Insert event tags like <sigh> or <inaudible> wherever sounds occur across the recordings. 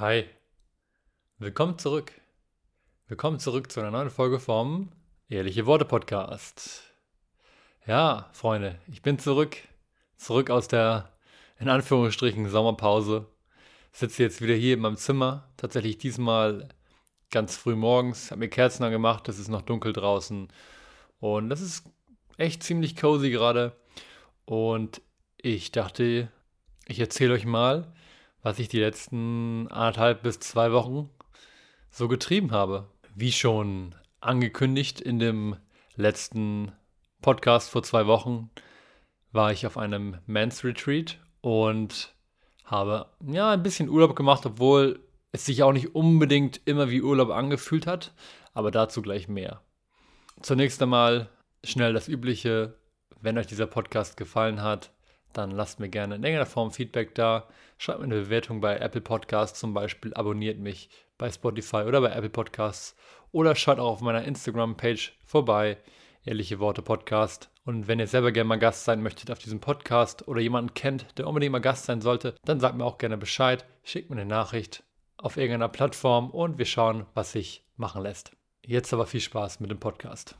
Hi, willkommen zurück. Willkommen zurück zu einer neuen Folge vom Ehrliche Worte Podcast. Ja, Freunde, ich bin zurück. Zurück aus der, in Anführungsstrichen, Sommerpause. Sitze jetzt wieder hier in meinem Zimmer. Tatsächlich diesmal ganz früh morgens. Habe mir Kerzen angemacht. Es ist noch dunkel draußen. Und das ist echt ziemlich cozy gerade. Und ich dachte, ich erzähle euch mal, was ich die letzten anderthalb bis zwei Wochen so getrieben habe. Wie schon angekündigt in dem letzten Podcast vor zwei Wochen war ich auf einem Men's Retreat und habe ja ein bisschen Urlaub gemacht, obwohl es sich auch nicht unbedingt immer wie Urlaub angefühlt hat, aber dazu gleich mehr. Zunächst einmal schnell das Übliche. Wenn euch dieser Podcast gefallen hat, dann lasst mir gerne in irgendeiner Form Feedback da. Schreibt mir eine Bewertung bei Apple Podcasts zum Beispiel, abonniert mich bei Spotify oder bei Apple Podcasts oder schaut auch auf meiner Instagram-Page vorbei, Ehrliche Worte Podcast. Und wenn ihr selber gerne mal Gast sein möchtet auf diesem Podcast oder jemanden kennt, der unbedingt mal Gast sein sollte, dann sagt mir auch gerne Bescheid, schickt mir eine Nachricht auf irgendeiner Plattform und wir schauen, was sich machen lässt. Jetzt aber viel Spaß mit dem Podcast.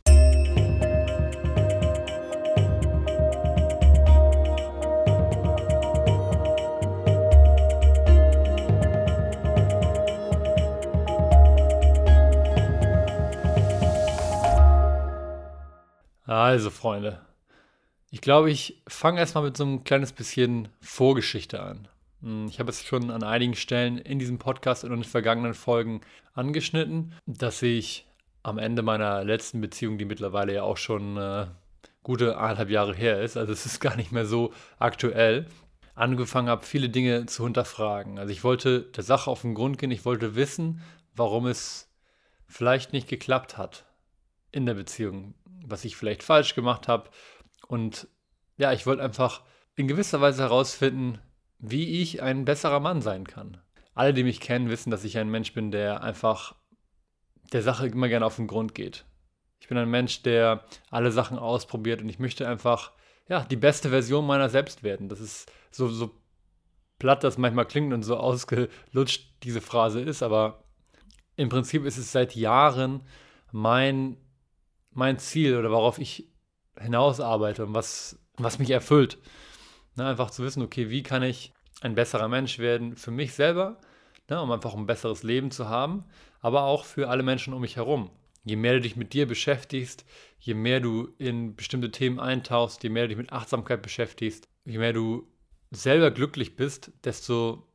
Also, Freunde, ich glaube, ich fange erstmal mit so einem kleines bisschen Vorgeschichte an. Hm, ich habe es schon an einigen Stellen in diesem Podcast und in den vergangenen Folgen angeschnitten, dass ich am Ende meiner letzten Beziehung, die mittlerweile ja auch schon äh, gute eineinhalb Jahre her ist, also es ist gar nicht mehr so aktuell, angefangen habe, viele Dinge zu hinterfragen. Also ich wollte der Sache auf den Grund gehen, ich wollte wissen, warum es vielleicht nicht geklappt hat in der Beziehung, was ich vielleicht falsch gemacht habe. Und ja, ich wollte einfach in gewisser Weise herausfinden, wie ich ein besserer Mann sein kann. Alle, die mich kennen, wissen, dass ich ein Mensch bin, der einfach der Sache immer gerne auf den Grund geht. Ich bin ein Mensch, der alle Sachen ausprobiert und ich möchte einfach ja, die beste Version meiner selbst werden. Das ist so, so platt, das manchmal klingt und so ausgelutscht diese Phrase ist, aber im Prinzip ist es seit Jahren mein mein Ziel oder worauf ich hinaus arbeite und was, was mich erfüllt. Ne, einfach zu wissen, okay, wie kann ich ein besserer Mensch werden für mich selber, ne, um einfach ein besseres Leben zu haben, aber auch für alle Menschen um mich herum. Je mehr du dich mit dir beschäftigst, je mehr du in bestimmte Themen eintauchst, je mehr du dich mit Achtsamkeit beschäftigst, je mehr du selber glücklich bist, desto,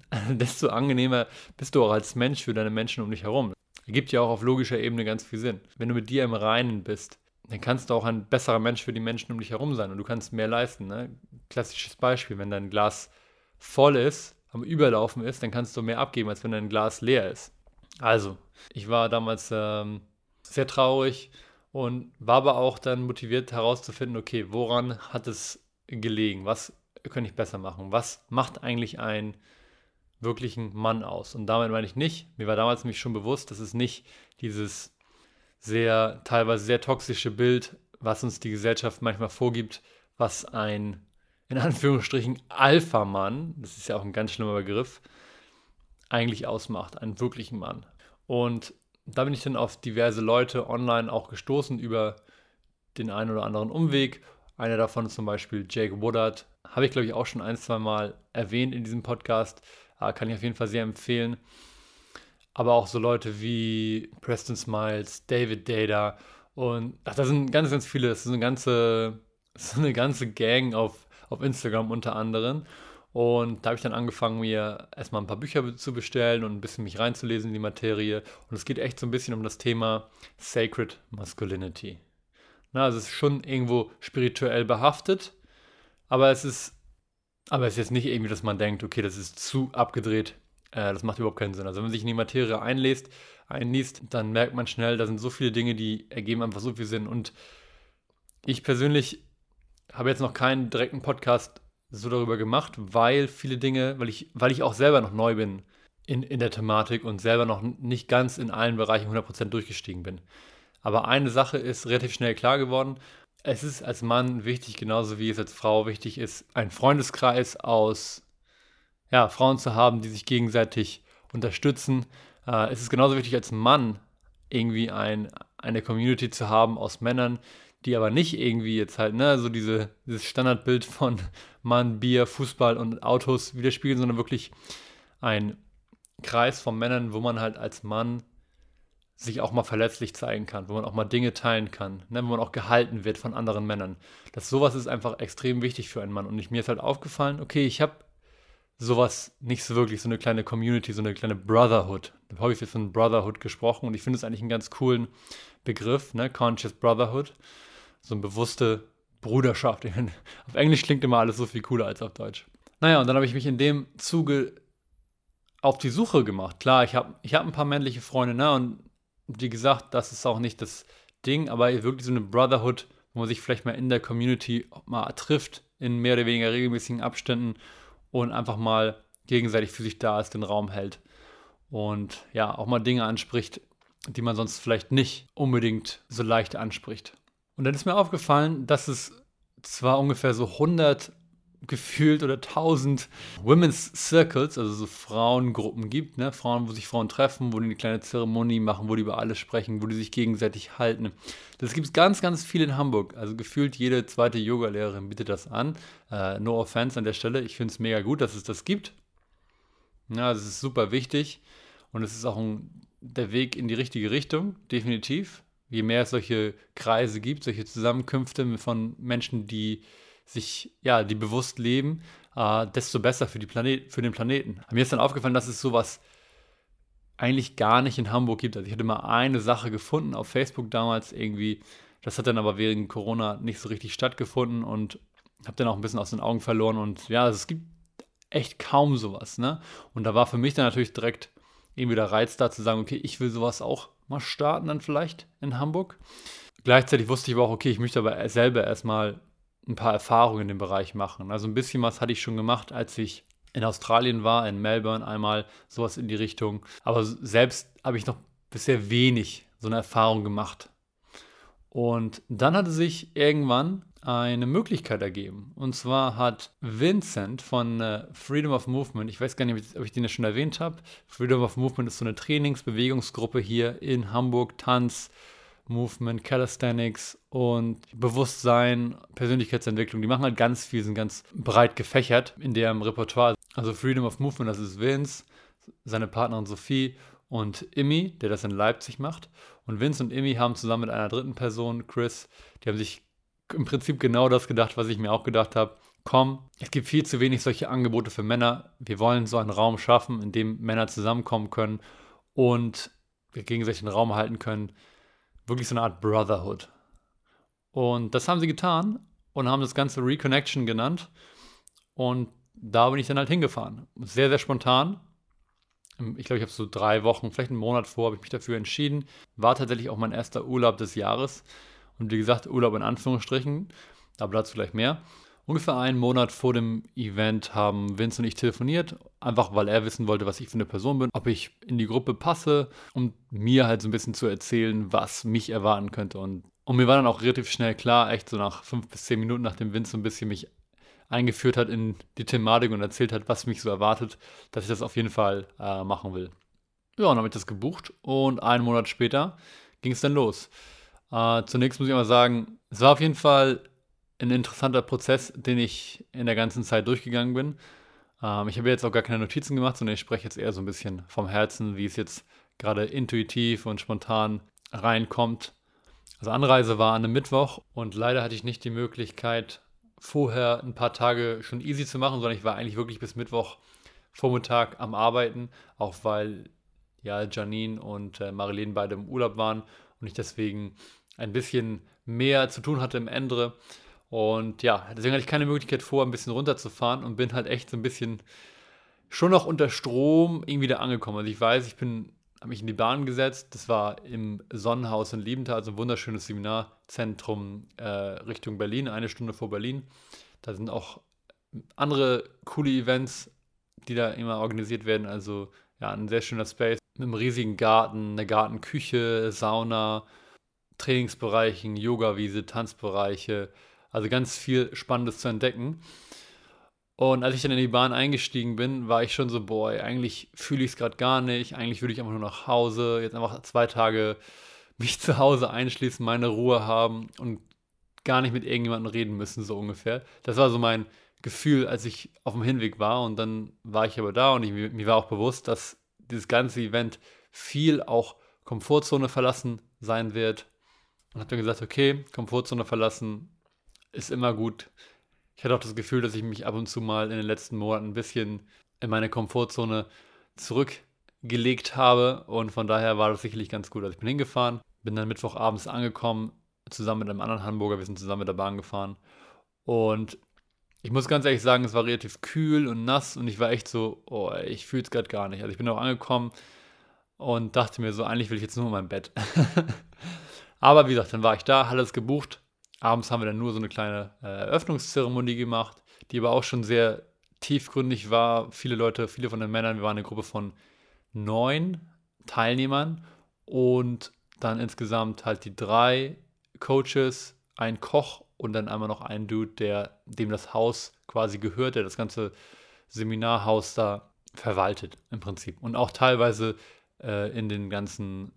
<laughs> desto angenehmer bist du auch als Mensch für deine Menschen um dich herum. Ergibt ja auch auf logischer Ebene ganz viel Sinn. Wenn du mit dir im Reinen bist, dann kannst du auch ein besserer Mensch für die Menschen um dich herum sein und du kannst mehr leisten. Ne? Klassisches Beispiel, wenn dein Glas voll ist, am Überlaufen ist, dann kannst du mehr abgeben, als wenn dein Glas leer ist. Also, ich war damals ähm, sehr traurig und war aber auch dann motiviert herauszufinden, okay, woran hat es gelegen? Was könnte ich besser machen? Was macht eigentlich ein wirklichen Mann aus. Und damit meine ich nicht, mir war damals nämlich schon bewusst, dass es nicht dieses sehr, teilweise sehr toxische Bild, was uns die Gesellschaft manchmal vorgibt, was ein, in Anführungsstrichen, Alpha-Mann, das ist ja auch ein ganz schlimmer Begriff, eigentlich ausmacht, einen wirklichen Mann. Und da bin ich dann auf diverse Leute online auch gestoßen über den einen oder anderen Umweg. Einer davon zum Beispiel Jake Woodard. Habe ich, glaube ich, auch schon ein, zwei Mal erwähnt in diesem Podcast. Äh, kann ich auf jeden Fall sehr empfehlen. Aber auch so Leute wie Preston Smiles, David Data und ach, da sind ganz, ganz viele. Das ist eine ganze, <laughs> ist eine ganze Gang auf, auf Instagram unter anderem. Und da habe ich dann angefangen, mir erstmal ein paar Bücher zu bestellen und ein bisschen mich reinzulesen in die Materie. Und es geht echt so ein bisschen um das Thema Sacred Masculinity. Na, also es ist schon irgendwo spirituell behaftet, aber es ist aber es ist jetzt nicht irgendwie, dass man denkt, okay, das ist zu abgedreht. Äh, das macht überhaupt keinen Sinn. Also wenn man sich in die Materie einliest, einliest, dann merkt man schnell, da sind so viele Dinge, die ergeben einfach so viel Sinn. Und ich persönlich habe jetzt noch keinen direkten Podcast so darüber gemacht, weil viele Dinge, weil ich, weil ich auch selber noch neu bin in, in der Thematik und selber noch nicht ganz in allen Bereichen 100% durchgestiegen bin. Aber eine Sache ist relativ schnell klar geworden es ist als Mann wichtig, genauso wie es als Frau wichtig ist, einen Freundeskreis aus ja, Frauen zu haben, die sich gegenseitig unterstützen. Äh, es ist genauso wichtig als Mann, irgendwie ein, eine Community zu haben aus Männern, die aber nicht irgendwie jetzt halt, ne, so diese, dieses Standardbild von <laughs> Mann, Bier, Fußball und Autos widerspiegeln, sondern wirklich ein Kreis von Männern, wo man halt als Mann sich auch mal verletzlich zeigen kann, wo man auch mal Dinge teilen kann, ne, wo man auch gehalten wird von anderen Männern. Das sowas ist einfach extrem wichtig für einen Mann. Und ich, mir ist halt aufgefallen, okay, ich habe sowas nicht so wirklich, so eine kleine Community, so eine kleine Brotherhood. Da habe ich jetzt von Brotherhood gesprochen und ich finde es eigentlich einen ganz coolen Begriff, ne? Conscious Brotherhood. So eine bewusste Bruderschaft. auf Englisch klingt immer alles so viel cooler als auf Deutsch. Naja, und dann habe ich mich in dem Zuge auf die Suche gemacht. Klar, ich habe ich hab ein paar männliche Freunde, ne? Und wie gesagt, das ist auch nicht das Ding, aber wirklich so eine Brotherhood, wo man sich vielleicht mal in der Community mal trifft, in mehr oder weniger regelmäßigen Abständen und einfach mal gegenseitig für sich da ist, den Raum hält. Und ja, auch mal Dinge anspricht, die man sonst vielleicht nicht unbedingt so leicht anspricht. Und dann ist mir aufgefallen, dass es zwar ungefähr so 100 gefühlt oder 1000 Women's Circles, also so Frauengruppen gibt, ne? Frauen, wo sich Frauen treffen, wo die eine kleine Zeremonie machen, wo die über alles sprechen, wo die sich gegenseitig halten. Das gibt es ganz, ganz viel in Hamburg. Also gefühlt jede zweite Yoga-Lehrerin bietet das an. Äh, no offense an der Stelle. Ich finde es mega gut, dass es das gibt. Ja, das ist super wichtig und es ist auch ein, der Weg in die richtige Richtung, definitiv. Je mehr es solche Kreise gibt, solche Zusammenkünfte von Menschen, die sich, ja, die bewusst leben, äh, desto besser für, die Planet, für den Planeten. Mir ist dann aufgefallen, dass es sowas eigentlich gar nicht in Hamburg gibt. Also ich hatte mal eine Sache gefunden auf Facebook damals irgendwie. Das hat dann aber wegen Corona nicht so richtig stattgefunden und habe dann auch ein bisschen aus den Augen verloren. Und ja, es gibt echt kaum sowas. Ne? Und da war für mich dann natürlich direkt irgendwie der Reiz da zu sagen, okay, ich will sowas auch mal starten dann vielleicht in Hamburg. Gleichzeitig wusste ich aber auch, okay, ich möchte aber selber erstmal ein paar Erfahrungen in dem Bereich machen. Also ein bisschen was hatte ich schon gemacht, als ich in Australien war, in Melbourne einmal, sowas in die Richtung. Aber selbst habe ich noch bisher wenig so eine Erfahrung gemacht. Und dann hatte sich irgendwann eine Möglichkeit ergeben. Und zwar hat Vincent von äh, Freedom of Movement, ich weiß gar nicht, ob ich den ja schon erwähnt habe, Freedom of Movement ist so eine Trainingsbewegungsgruppe hier in Hamburg, Tanz, Movement, Calisthenics und Bewusstsein, Persönlichkeitsentwicklung. Die machen halt ganz viel, sind ganz breit gefächert in deren Repertoire. Also Freedom of Movement, das ist Vince, seine Partnerin Sophie und Immi, der das in Leipzig macht. Und Vince und Immi haben zusammen mit einer dritten Person, Chris, die haben sich im Prinzip genau das gedacht, was ich mir auch gedacht habe. Komm, es gibt viel zu wenig solche Angebote für Männer. Wir wollen so einen Raum schaffen, in dem Männer zusammenkommen können und gegenseitig einen Raum halten können, wirklich so eine Art Brotherhood. Und das haben sie getan und haben das Ganze Reconnection genannt. Und da bin ich dann halt hingefahren. Sehr, sehr spontan. Ich glaube, ich habe so drei Wochen, vielleicht einen Monat vor, habe ich mich dafür entschieden. War tatsächlich auch mein erster Urlaub des Jahres. Und wie gesagt, Urlaub in Anführungsstrichen, aber dazu gleich mehr. Ungefähr einen Monat vor dem Event haben Vince und ich telefoniert, einfach weil er wissen wollte, was ich für eine Person bin, ob ich in die Gruppe passe, um mir halt so ein bisschen zu erzählen, was mich erwarten könnte. Und, und mir war dann auch relativ schnell klar, echt so nach fünf bis zehn Minuten, nachdem Vince so ein bisschen mich eingeführt hat in die Thematik und erzählt hat, was mich so erwartet, dass ich das auf jeden Fall äh, machen will. Ja, und dann habe ich das gebucht und einen Monat später ging es dann los. Äh, zunächst muss ich mal sagen, es war auf jeden Fall ein interessanter Prozess, den ich in der ganzen Zeit durchgegangen bin. Ähm, ich habe jetzt auch gar keine Notizen gemacht, sondern ich spreche jetzt eher so ein bisschen vom Herzen, wie es jetzt gerade intuitiv und spontan reinkommt. Also Anreise war an einem Mittwoch und leider hatte ich nicht die Möglichkeit, vorher ein paar Tage schon easy zu machen, sondern ich war eigentlich wirklich bis Mittwoch Vormittag am Arbeiten, auch weil ja Janine und äh, Marilene beide im Urlaub waren und ich deswegen ein bisschen mehr zu tun hatte im Ende. Und ja, deswegen hatte ich keine Möglichkeit vor, ein bisschen runterzufahren und bin halt echt so ein bisschen schon noch unter Strom irgendwie da angekommen. Also ich weiß, ich bin, habe mich in die Bahn gesetzt. Das war im Sonnenhaus in Liebenthal, also ein wunderschönes Seminarzentrum äh, Richtung Berlin, eine Stunde vor Berlin. Da sind auch andere coole Events, die da immer organisiert werden. Also ja, ein sehr schöner Space mit einem riesigen Garten, eine Gartenküche, Sauna, Trainingsbereichen, Yoga-Wiese, Tanzbereiche, also ganz viel Spannendes zu entdecken. Und als ich dann in die Bahn eingestiegen bin, war ich schon so, boah, eigentlich fühle ich es gerade gar nicht. Eigentlich würde ich einfach nur nach Hause, jetzt einfach zwei Tage mich zu Hause einschließen, meine Ruhe haben und gar nicht mit irgendjemandem reden müssen, so ungefähr. Das war so mein Gefühl, als ich auf dem Hinweg war. Und dann war ich aber da und ich, mir war auch bewusst, dass dieses ganze Event viel auch Komfortzone verlassen sein wird. Und habe dann gesagt, okay, Komfortzone verlassen ist immer gut ich hatte auch das Gefühl, dass ich mich ab und zu mal in den letzten Monaten ein bisschen in meine Komfortzone zurückgelegt habe und von daher war das sicherlich ganz gut. Also ich bin hingefahren, bin dann Mittwochabends angekommen, zusammen mit einem anderen Hamburger, wir sind zusammen mit der Bahn gefahren und ich muss ganz ehrlich sagen, es war relativ kühl und nass und ich war echt so, oh, ich fühle es gerade gar nicht. Also ich bin auch angekommen und dachte mir so, eigentlich will ich jetzt nur in mein Bett. <laughs> Aber wie gesagt, dann war ich da, alles gebucht, Abends haben wir dann nur so eine kleine äh, Eröffnungszeremonie gemacht, die aber auch schon sehr tiefgründig war. Viele Leute, viele von den Männern, wir waren eine Gruppe von neun Teilnehmern und dann insgesamt halt die drei Coaches, ein Koch und dann einmal noch ein Dude, der dem das Haus quasi gehört, der das ganze Seminarhaus da verwaltet im Prinzip und auch teilweise äh, in den ganzen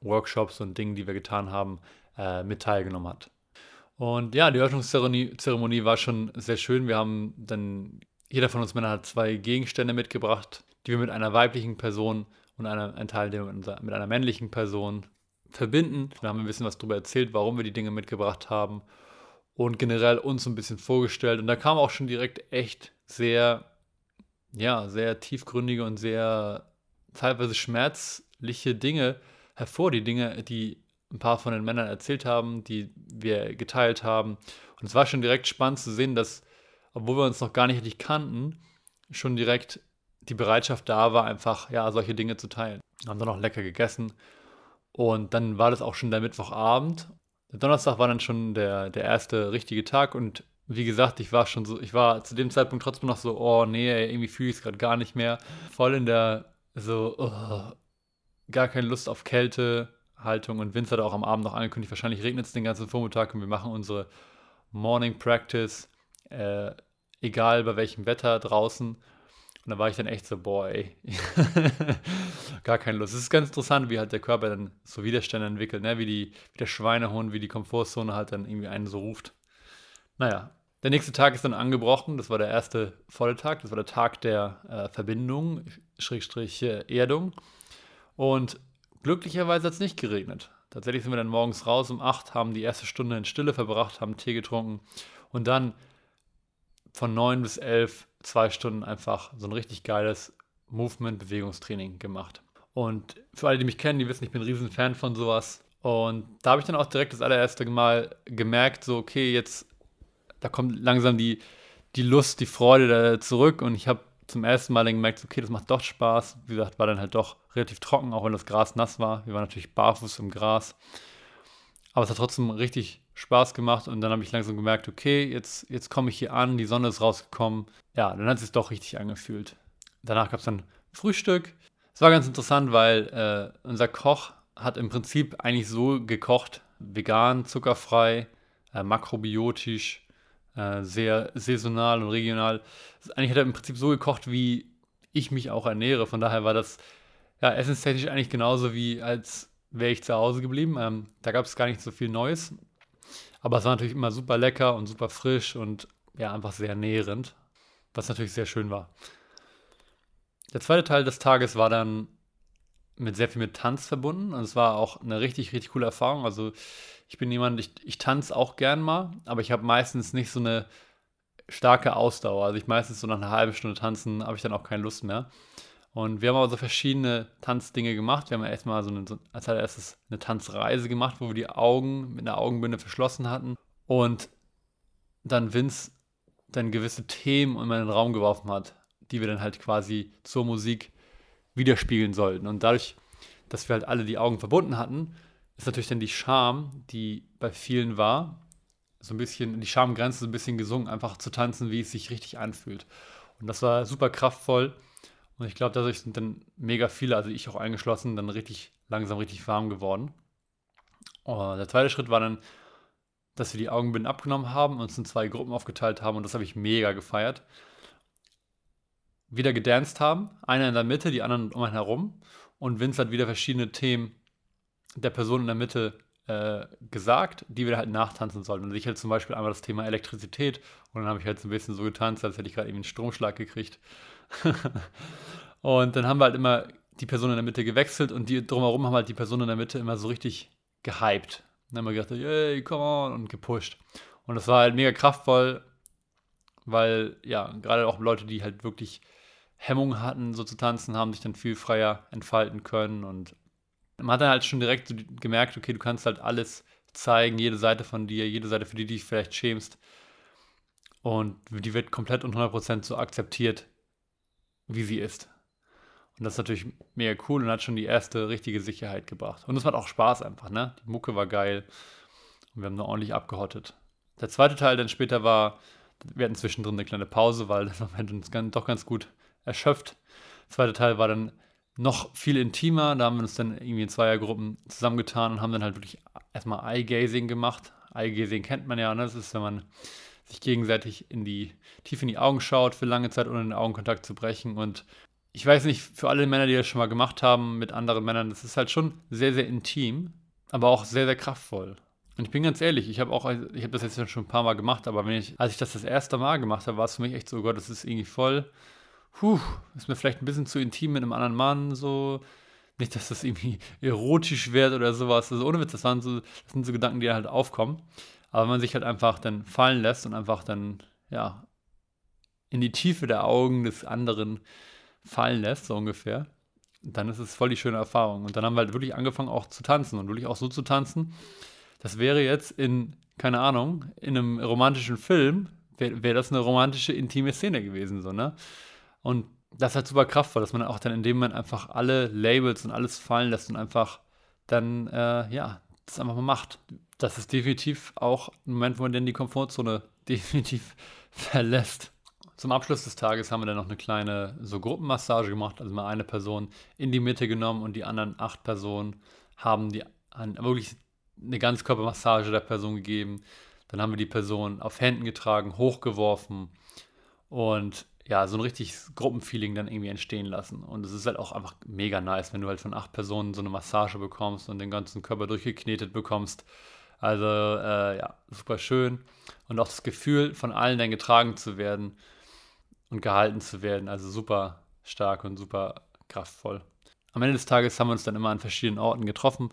Workshops und Dingen, die wir getan haben, äh, mit teilgenommen hat. Und ja, die Eröffnungszeremonie war schon sehr schön. Wir haben dann, jeder von uns Männer hat zwei Gegenstände mitgebracht, die wir mit einer weiblichen Person und einer, ein Teil mit einer männlichen Person verbinden. Da haben wir ein bisschen was darüber erzählt, warum wir die Dinge mitgebracht haben und generell uns ein bisschen vorgestellt. Und da kam auch schon direkt echt sehr, ja, sehr tiefgründige und sehr teilweise schmerzliche Dinge hervor. Die Dinge, die ein paar von den Männern erzählt haben, die wir geteilt haben. Und es war schon direkt spannend zu sehen, dass, obwohl wir uns noch gar nicht richtig kannten, schon direkt die Bereitschaft da war, einfach ja, solche Dinge zu teilen. Haben dann auch lecker gegessen. Und dann war das auch schon der Mittwochabend. Der Donnerstag war dann schon der, der erste richtige Tag und wie gesagt, ich war schon so, ich war zu dem Zeitpunkt trotzdem noch so, oh nee, irgendwie fühle ich es gerade gar nicht mehr. Voll in der, so, oh, gar keine Lust auf Kälte, Haltung. Und Vince hat auch am Abend noch angekündigt, wahrscheinlich regnet es den ganzen Vormittag und wir machen unsere Morning Practice, äh, egal bei welchem Wetter draußen. Und da war ich dann echt so, boah, ey, <laughs> gar keine Lust. Es ist ganz interessant, wie halt der Körper dann so Widerstände entwickelt, ne? wie, die, wie der Schweinehund, wie die Komfortzone halt dann irgendwie einen so ruft. Naja, der nächste Tag ist dann angebrochen. Das war der erste volle Tag. Das war der Tag der äh, Verbindung, Schrägstrich äh, Erdung. Und Glücklicherweise hat es nicht geregnet. Tatsächlich sind wir dann morgens raus um 8, haben die erste Stunde in Stille verbracht, haben Tee getrunken und dann von 9 bis 11 zwei Stunden einfach so ein richtig geiles Movement-Bewegungstraining gemacht. Und für alle, die mich kennen, die wissen, ich bin ein riesen Fan von sowas. Und da habe ich dann auch direkt das allererste Mal gemerkt, so, okay, jetzt, da kommt langsam die, die Lust, die Freude zurück. Und ich habe zum ersten Mal dann gemerkt, okay, das macht doch Spaß. Wie gesagt, war dann halt doch relativ trocken, auch wenn das Gras nass war. Wir waren natürlich barfuß im Gras. Aber es hat trotzdem richtig Spaß gemacht und dann habe ich langsam gemerkt, okay, jetzt, jetzt komme ich hier an, die Sonne ist rausgekommen. Ja, dann hat es sich doch richtig angefühlt. Danach gab es dann Frühstück. Es war ganz interessant, weil äh, unser Koch hat im Prinzip eigentlich so gekocht, vegan, zuckerfrei, äh, makrobiotisch, äh, sehr saisonal und regional. Eigentlich hat er im Prinzip so gekocht, wie ich mich auch ernähre. Von daher war das ja essenstechnisch eigentlich genauso wie als wäre ich zu Hause geblieben. Ähm, da gab es gar nicht so viel Neues. Aber es war natürlich immer super lecker und super frisch und ja, einfach sehr nährend, was natürlich sehr schön war. Der zweite Teil des Tages war dann mit sehr viel mit Tanz verbunden und es war auch eine richtig, richtig coole Erfahrung. Also ich bin jemand, ich, ich tanze auch gern mal, aber ich habe meistens nicht so eine starke Ausdauer. Also ich meistens so nach einer halben Stunde tanzen, habe ich dann auch keine Lust mehr. Und wir haben aber so verschiedene Tanzdinge gemacht. Wir haben erstmal so, eine, so als allererstes eine Tanzreise gemacht, wo wir die Augen mit einer Augenbinde verschlossen hatten und dann Vince dann gewisse Themen in meinen Raum geworfen hat, die wir dann halt quasi zur Musik widerspiegeln sollten. Und dadurch, dass wir halt alle die Augen verbunden hatten, ist natürlich dann die Scham, die bei vielen war, so ein bisschen, die Schamgrenze so ein bisschen gesungen, einfach zu tanzen, wie es sich richtig anfühlt. Und das war super kraftvoll. Und ich glaube, dadurch sind dann mega viele, also ich auch eingeschlossen, dann richtig langsam richtig warm geworden. Und der zweite Schritt war dann, dass wir die Augenbinden abgenommen haben, uns in zwei Gruppen aufgeteilt haben und das habe ich mega gefeiert. wieder gedanced haben. Einer in der Mitte, die anderen um einen herum. Und Vince hat wieder verschiedene Themen der Person in der Mitte äh, gesagt, die wir halt nachtanzen sollten. Und ich halt zum Beispiel einmal das Thema Elektrizität und dann habe ich halt so ein bisschen so getanzt, als hätte ich gerade eben einen Stromschlag gekriegt. <laughs> und dann haben wir halt immer die Person in der Mitte gewechselt und die drumherum haben halt die Person in der Mitte immer so richtig gehypt. Dann haben wir gedacht, yay, come on und gepusht. Und das war halt mega kraftvoll, weil ja, gerade auch Leute, die halt wirklich Hemmungen hatten, so zu tanzen, haben sich dann viel freier entfalten können und man hat dann halt schon direkt so gemerkt, okay, du kannst halt alles zeigen, jede Seite von dir, jede Seite, für die du dich vielleicht schämst. Und die wird komplett und 100% so akzeptiert, wie sie ist. Und das ist natürlich mega cool und hat schon die erste richtige Sicherheit gebracht. Und es macht auch Spaß einfach, ne? Die Mucke war geil und wir haben da ordentlich abgehottet. Der zweite Teil dann später war, wir hatten zwischendrin eine kleine Pause, weil <laughs> das Moment uns doch ganz gut erschöpft. Der zweite Teil war dann noch viel intimer. Da haben wir uns dann irgendwie in Zweiergruppen zusammengetan und haben dann halt wirklich erstmal Eye-Gazing gemacht. Eye-Gazing kennt man ja, ne? Das ist, wenn man sich gegenseitig in die, tief in die Augen schaut, für lange Zeit ohne den Augenkontakt zu brechen. Und ich weiß nicht, für alle Männer, die das schon mal gemacht haben mit anderen Männern, das ist halt schon sehr, sehr intim, aber auch sehr, sehr kraftvoll. Und ich bin ganz ehrlich, ich habe auch, ich habe das jetzt schon ein paar Mal gemacht, aber wenn ich, als ich das das erste Mal gemacht habe, war es für mich echt so, oh Gott, das ist irgendwie voll puh, ist mir vielleicht ein bisschen zu intim mit einem anderen Mann, so. Nicht, dass das irgendwie erotisch wird oder sowas. Also ohne Witz, das, waren so, das sind so Gedanken, die halt aufkommen. Aber wenn man sich halt einfach dann fallen lässt und einfach dann, ja, in die Tiefe der Augen des anderen fallen lässt, so ungefähr, dann ist es voll die schöne Erfahrung. Und dann haben wir halt wirklich angefangen auch zu tanzen und wirklich auch so zu tanzen. Das wäre jetzt in, keine Ahnung, in einem romantischen Film, wäre wär das eine romantische, intime Szene gewesen, so, ne? Und das ist halt super kraftvoll, dass man auch dann in dem Moment einfach alle Labels und alles fallen lässt und einfach dann, äh, ja, das einfach mal macht. Das ist definitiv auch ein Moment, wo man dann die Komfortzone <laughs> definitiv verlässt. Zum Abschluss des Tages haben wir dann noch eine kleine so Gruppenmassage gemacht, also mal eine Person in die Mitte genommen und die anderen acht Personen haben die wirklich eine Ganzkörpermassage der Person gegeben. Dann haben wir die Person auf Händen getragen, hochgeworfen und ja, so ein richtiges Gruppenfeeling dann irgendwie entstehen lassen. Und es ist halt auch einfach mega nice, wenn du halt von acht Personen so eine Massage bekommst und den ganzen Körper durchgeknetet bekommst. Also äh, ja, super schön. Und auch das Gefühl, von allen dann getragen zu werden und gehalten zu werden. Also super stark und super kraftvoll. Am Ende des Tages haben wir uns dann immer an verschiedenen Orten getroffen.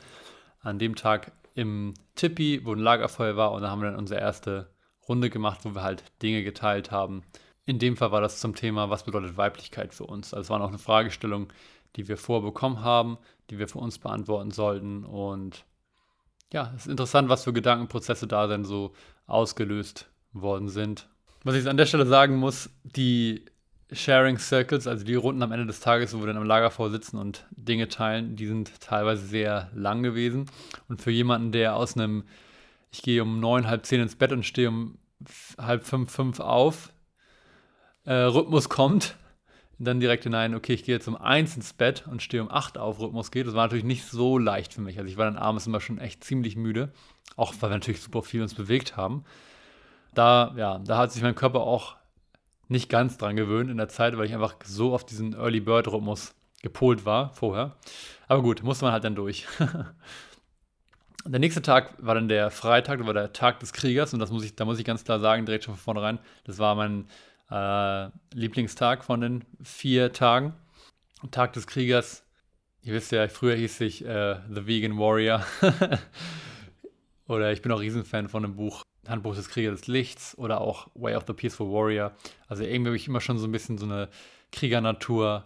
An dem Tag im Tippi, wo ein Lagerfeuer war, und da haben wir dann unsere erste Runde gemacht, wo wir halt Dinge geteilt haben, in dem Fall war das zum Thema, was bedeutet Weiblichkeit für uns? Also es war noch eine Fragestellung, die wir vorbekommen haben, die wir für uns beantworten sollten. Und ja, es ist interessant, was für Gedankenprozesse da dann so ausgelöst worden sind. Was ich an der Stelle sagen muss, die Sharing Circles, also die Runden am Ende des Tages, wo wir dann am Lagerfeuer sitzen und Dinge teilen, die sind teilweise sehr lang gewesen. Und für jemanden, der aus einem, ich gehe um neun, halb zehn ins Bett und stehe um halb fünf, fünf auf, äh, Rhythmus kommt, dann direkt hinein, okay, ich gehe jetzt um eins ins Bett und stehe um acht auf, Rhythmus geht. Das war natürlich nicht so leicht für mich. Also ich war dann abends immer schon echt ziemlich müde, auch weil wir natürlich super viel uns bewegt haben. Da, ja, da hat sich mein Körper auch nicht ganz dran gewöhnt in der Zeit, weil ich einfach so auf diesen Early Bird Rhythmus gepolt war vorher. Aber gut, musste man halt dann durch. <laughs> der nächste Tag war dann der Freitag, das war der Tag des Kriegers und das muss ich, da muss ich ganz klar sagen, direkt schon von vornherein, das war mein äh, Lieblingstag von den vier Tagen. Tag des Kriegers. Ihr wisst ja, früher hieß ich äh, The Vegan Warrior. <laughs> oder ich bin auch Riesenfan von dem Buch Handbuch des Kriegers des Lichts oder auch Way of the Peaceful Warrior. Also irgendwie habe ich immer schon so ein bisschen so eine Kriegernatur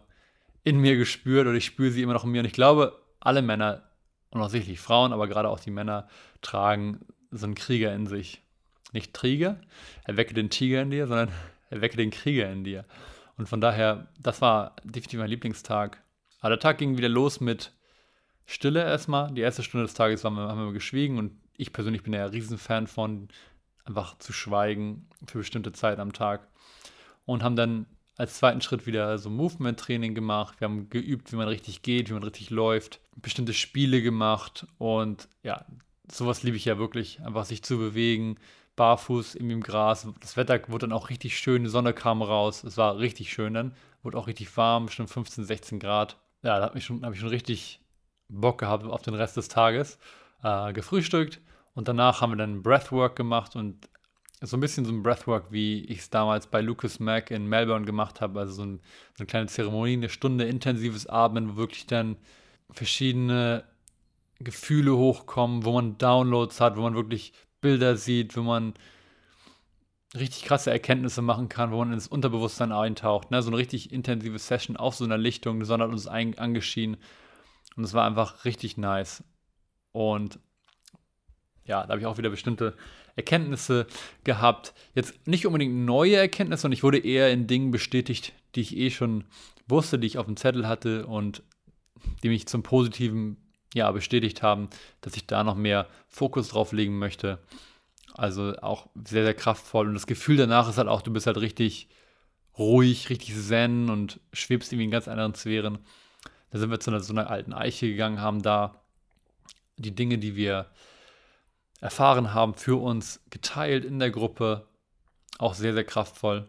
in mir gespürt oder ich spüre sie immer noch in mir. Und ich glaube, alle Männer und auch sicherlich Frauen, aber gerade auch die Männer tragen so einen Krieger in sich. Nicht Trieger, erwecke den Tiger in dir, sondern erwecke den Krieger in dir. Und von daher, das war definitiv mein Lieblingstag. Aber der Tag ging wieder los mit Stille erstmal. Die erste Stunde des Tages wir, haben wir geschwiegen und ich persönlich bin ja ein Riesenfan von einfach zu schweigen für bestimmte Zeit am Tag. Und haben dann als zweiten Schritt wieder so Movement-Training gemacht. Wir haben geübt, wie man richtig geht, wie man richtig läuft, bestimmte Spiele gemacht und ja, sowas liebe ich ja wirklich, einfach sich zu bewegen, barfuß im Gras. Das Wetter wurde dann auch richtig schön, die Sonne kam raus. Es war richtig schön dann. Wurde auch richtig warm, bestimmt 15, 16 Grad. Ja, da habe ich, schon, ich schon richtig Bock gehabt auf den Rest des Tages. Äh, gefrühstückt und danach haben wir dann Breathwork gemacht und so ein bisschen so ein Breathwork, wie ich es damals bei Lucas Mack in Melbourne gemacht habe. Also so, ein, so eine kleine Zeremonie, eine Stunde intensives Atmen, wo wirklich dann verschiedene Gefühle hochkommen, wo man Downloads hat, wo man wirklich Bilder sieht, wo man richtig krasse Erkenntnisse machen kann, wo man ins Unterbewusstsein eintaucht. Ne? So eine richtig intensive Session auf so einer Lichtung, die Sonne hat uns ein, angeschienen und es war einfach richtig nice. Und ja, da habe ich auch wieder bestimmte Erkenntnisse gehabt. Jetzt nicht unbedingt neue Erkenntnisse, sondern ich wurde eher in Dingen bestätigt, die ich eh schon wusste, die ich auf dem Zettel hatte und die mich zum Positiven ja, bestätigt haben, dass ich da noch mehr Fokus drauf legen möchte. Also auch sehr, sehr kraftvoll. Und das Gefühl danach ist halt auch, du bist halt richtig ruhig, richtig zen und schwebst irgendwie in ganz anderen Sphären. Da sind wir zu einer, so einer alten Eiche gegangen, haben da die Dinge, die wir erfahren haben, für uns geteilt in der Gruppe. Auch sehr, sehr kraftvoll.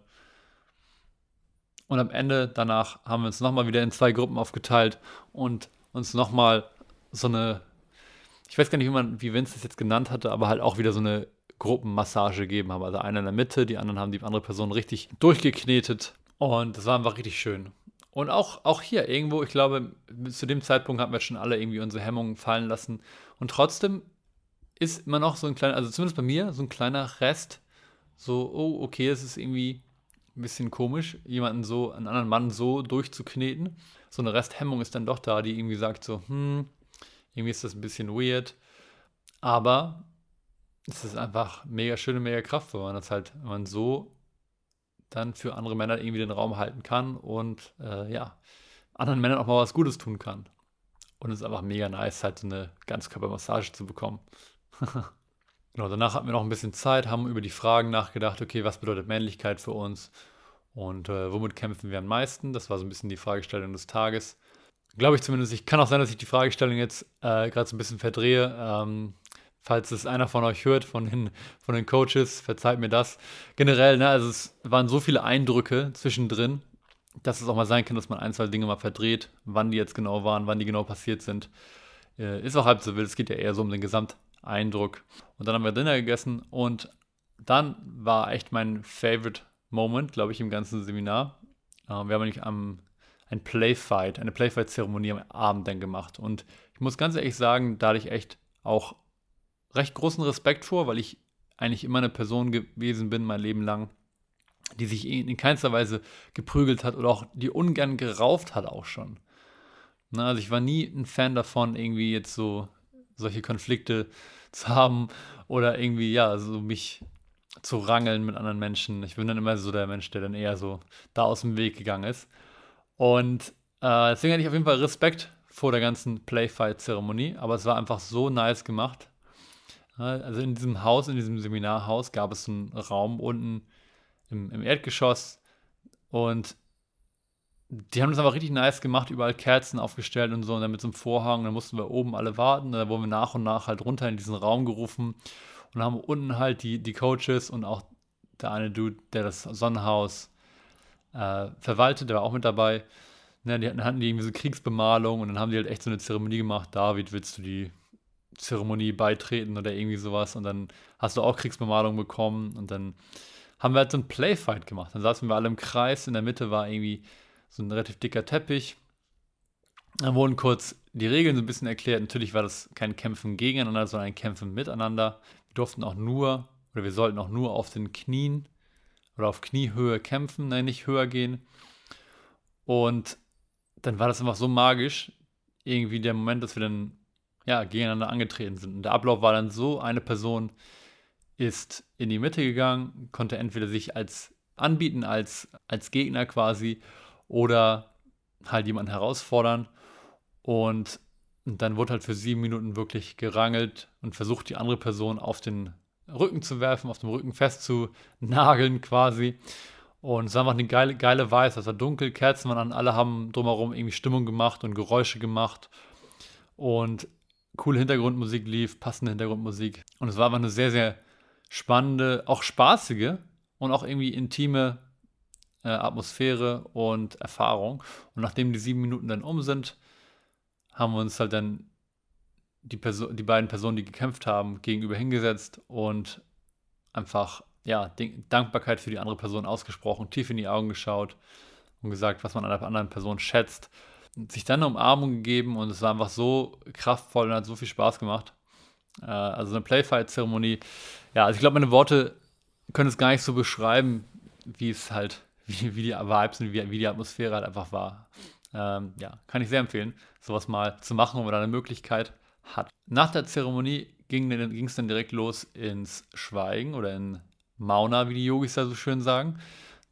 Und am Ende danach haben wir uns nochmal wieder in zwei Gruppen aufgeteilt und uns nochmal so eine, ich weiß gar nicht, wie, man, wie Vince das jetzt genannt hatte, aber halt auch wieder so eine Gruppenmassage gegeben haben. Also einer in der Mitte, die anderen haben die andere Person richtig durchgeknetet. Und das war einfach richtig schön. Und auch, auch hier irgendwo, ich glaube, zu dem Zeitpunkt hatten wir schon alle irgendwie unsere Hemmungen fallen lassen. Und trotzdem ist immer noch so ein kleiner, also zumindest bei mir, so ein kleiner Rest, so, oh, okay, es ist irgendwie ein bisschen komisch, jemanden so, einen anderen Mann so durchzukneten. So eine Resthemmung ist dann doch da, die irgendwie sagt so, hm, irgendwie ist das ein bisschen weird. Aber es ist einfach mega schön und mega kraftvoll, wenn man das halt, wenn man so dann für andere Männer irgendwie den Raum halten kann und äh, ja, anderen Männern auch mal was Gutes tun kann. Und es ist einfach mega nice, halt so eine Ganzkörpermassage zu bekommen. <laughs> genau, danach hatten wir noch ein bisschen Zeit, haben über die Fragen nachgedacht, okay, was bedeutet Männlichkeit für uns und äh, womit kämpfen wir am meisten? Das war so ein bisschen die Fragestellung des Tages. Glaube ich zumindest. Ich kann auch sein, dass ich die Fragestellung jetzt äh, gerade so ein bisschen verdrehe. Ähm, falls es einer von euch hört, von den, von den Coaches, verzeiht mir das. Generell, ne, also es waren so viele Eindrücke zwischendrin, dass es auch mal sein kann, dass man ein, zwei Dinge mal verdreht, wann die jetzt genau waren, wann die genau passiert sind. Äh, ist auch halb so wild, es geht ja eher so um den Gesamteindruck. Und dann haben wir Dinner gegessen und dann war echt mein Favorite Moment, glaube ich, im ganzen Seminar. Äh, wir haben nämlich am ein Playfight, eine Playfight-Zeremonie am Abend dann gemacht. Und ich muss ganz ehrlich sagen, da hatte ich echt auch recht großen Respekt vor, weil ich eigentlich immer eine Person gewesen bin, mein Leben lang, die sich in keinster Weise geprügelt hat oder auch die ungern gerauft hat auch schon. Na, also ich war nie ein Fan davon, irgendwie jetzt so solche Konflikte zu haben oder irgendwie, ja, so mich zu rangeln mit anderen Menschen. Ich bin dann immer so der Mensch, der dann eher so da aus dem Weg gegangen ist. Und äh, deswegen hatte ich auf jeden Fall Respekt vor der ganzen Playfight-Zeremonie, aber es war einfach so nice gemacht. Also in diesem Haus, in diesem Seminarhaus gab es einen Raum unten im, im Erdgeschoss und die haben das einfach richtig nice gemacht, überall Kerzen aufgestellt und so und dann mit so einem Vorhang, dann mussten wir oben alle warten, da wurden wir nach und nach halt runter in diesen Raum gerufen und haben unten halt die, die Coaches und auch der eine Dude, der das Sonnenhaus äh, verwaltet, der war auch mit dabei. Ne, die hatten, hatten die irgendwie so Kriegsbemalung und dann haben die halt echt so eine Zeremonie gemacht. David, willst du die Zeremonie beitreten oder irgendwie sowas? Und dann hast du auch Kriegsbemalung bekommen und dann haben wir halt so ein Playfight gemacht. Dann saßen wir alle im Kreis, in der Mitte war irgendwie so ein relativ dicker Teppich. Dann wurden kurz die Regeln so ein bisschen erklärt. Natürlich war das kein Kämpfen gegeneinander, sondern ein Kämpfen miteinander. Wir durften auch nur, oder wir sollten auch nur auf den Knien oder auf Kniehöhe kämpfen, nein, nicht höher gehen. Und dann war das einfach so magisch, irgendwie der Moment, dass wir dann ja, gegeneinander angetreten sind. Und der Ablauf war dann so, eine Person ist in die Mitte gegangen, konnte entweder sich als anbieten als, als Gegner quasi oder halt jemanden herausfordern. Und dann wurde halt für sieben Minuten wirklich gerangelt und versucht, die andere Person auf den Rücken zu werfen, auf dem Rücken festzunageln quasi. Und es war einfach eine geile, geile Weiß. Es war dunkel, Kerzen waren an, alle haben drumherum irgendwie Stimmung gemacht und Geräusche gemacht. Und coole Hintergrundmusik lief, passende Hintergrundmusik. Und es war einfach eine sehr, sehr spannende, auch spaßige und auch irgendwie intime äh, Atmosphäre und Erfahrung. Und nachdem die sieben Minuten dann um sind, haben wir uns halt dann die, Person, die beiden Personen, die gekämpft haben, gegenüber hingesetzt und einfach ja, Dankbarkeit für die andere Person ausgesprochen, tief in die Augen geschaut und gesagt, was man an der anderen Person schätzt. Sich dann eine Umarmung gegeben und es war einfach so kraftvoll und hat so viel Spaß gemacht. Äh, also eine Playfight-Zeremonie. Ja, also ich glaube, meine Worte können es gar nicht so beschreiben, wie es halt, <laughs> wie, wie die Vibes und wie, wie die Atmosphäre halt einfach war. Ähm, ja, kann ich sehr empfehlen, sowas mal zu machen, da eine Möglichkeit hat. Nach der Zeremonie ging es dann direkt los ins Schweigen oder in Mauna, wie die Yogis da so schön sagen.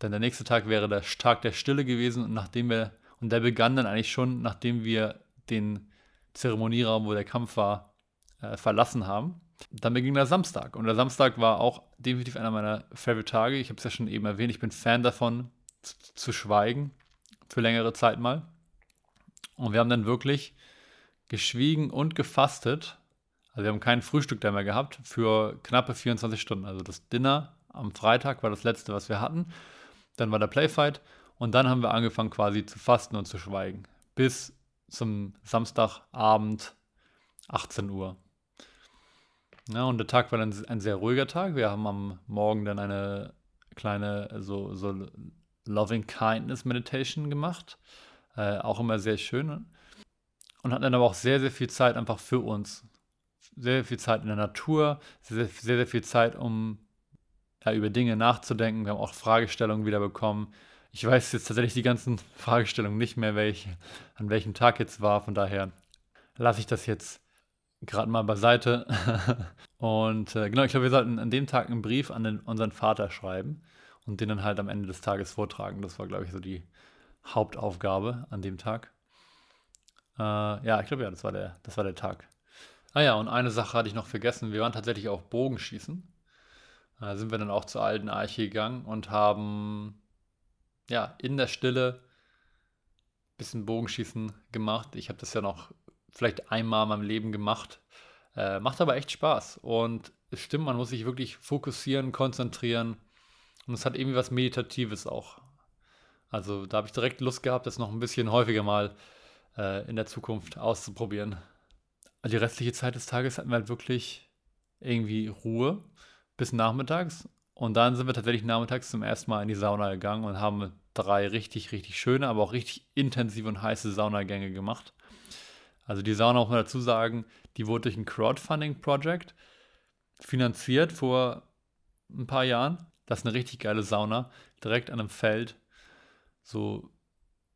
Denn der nächste Tag wäre der Tag der Stille gewesen und nachdem wir, und der begann dann eigentlich schon, nachdem wir den Zeremonieraum, wo der Kampf war, äh, verlassen haben. Dann beging der Samstag. Und der Samstag war auch definitiv einer meiner Favorite Tage. Ich habe es ja schon eben erwähnt, ich bin Fan davon, zu, zu schweigen. Für längere Zeit mal. Und wir haben dann wirklich geschwiegen und gefastet. Also wir haben kein Frühstück da mehr gehabt für knappe 24 Stunden. Also das Dinner am Freitag war das letzte, was wir hatten. Dann war der Playfight und dann haben wir angefangen quasi zu fasten und zu schweigen. Bis zum Samstagabend 18 Uhr. Ja, und der Tag war dann ein sehr ruhiger Tag. Wir haben am Morgen dann eine kleine so, so Loving Kindness Meditation gemacht. Äh, auch immer sehr schön. Und hatten dann aber auch sehr, sehr viel Zeit einfach für uns. Sehr, viel Zeit in der Natur, sehr, sehr, sehr viel Zeit, um ja, über Dinge nachzudenken. Wir haben auch Fragestellungen wieder bekommen. Ich weiß jetzt tatsächlich die ganzen <laughs> Fragestellungen nicht mehr, welche, an welchem Tag jetzt war. Von daher lasse ich das jetzt gerade mal beiseite. <laughs> und äh, genau, ich glaube, wir sollten an dem Tag einen Brief an den, unseren Vater schreiben und den dann halt am Ende des Tages vortragen. Das war, glaube ich, so die Hauptaufgabe an dem Tag. Äh, ja, ich glaube, ja, das war, der, das war der Tag. Ah ja, und eine Sache hatte ich noch vergessen. Wir waren tatsächlich auch Bogenschießen. Da sind wir dann auch zur alten Arche gegangen und haben ja in der Stille ein bisschen Bogenschießen gemacht. Ich habe das ja noch vielleicht einmal in meinem Leben gemacht. Äh, macht aber echt Spaß. Und es stimmt, man muss sich wirklich fokussieren, konzentrieren. Und es hat irgendwie was Meditatives auch. Also da habe ich direkt Lust gehabt, das noch ein bisschen häufiger mal äh, in der Zukunft auszuprobieren. Die restliche Zeit des Tages hatten wir halt wirklich irgendwie Ruhe bis nachmittags. Und dann sind wir tatsächlich nachmittags zum ersten Mal in die Sauna gegangen und haben drei richtig, richtig schöne, aber auch richtig intensive und heiße Saunagänge gemacht. Also die Sauna, muss man dazu sagen, die wurde durch ein Crowdfunding-Project finanziert vor ein paar Jahren. Das ist eine richtig geile Sauna, direkt an einem Feld. So,